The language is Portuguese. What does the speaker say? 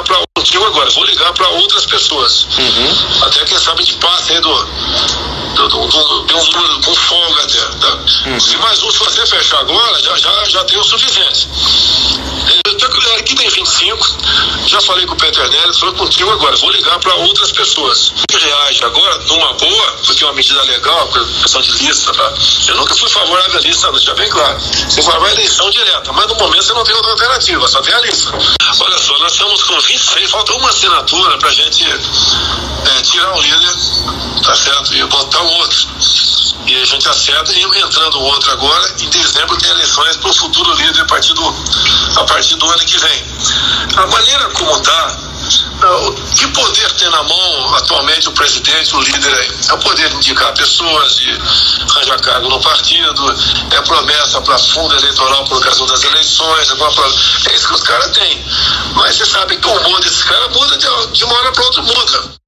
ligar para contigo agora, vou ligar para outras pessoas. Uhum. Até quem sabe de passe aí do, do, do, do, de um número com folga até. Tá? Uhum. Se mais um, se você fechar agora, já, já, já tem o suficiente. Aqui tem 25, já falei com o Peter Nery, falou contigo agora, vou ligar para outras pessoas. Reage agora, numa boa, é uma medida legal, questão de lista, tá? Eu nunca fui favorável à lista, já bem claro. Você vai à eleição direta, mas no momento você não tem outra alternativa, só tem a lista. Olha só, nós estamos com 26, falta uma assinatura para a gente é, tirar um líder, tá certo? E botar um outro. E a gente acerta e entrando outro agora, em dezembro tem eleições para o futuro líder a partir, do, a partir do ano que vem. A maneira como está, o que poder tem na mão atualmente o presidente, o líder aí? É o poder de indicar pessoas, de arranjar cargo no partido, é promessa para fundo eleitoral por ocasião das eleições, é, é isso que os caras têm. Mas você sabe que o mundo desses caras muda de, de uma hora para outra, muda.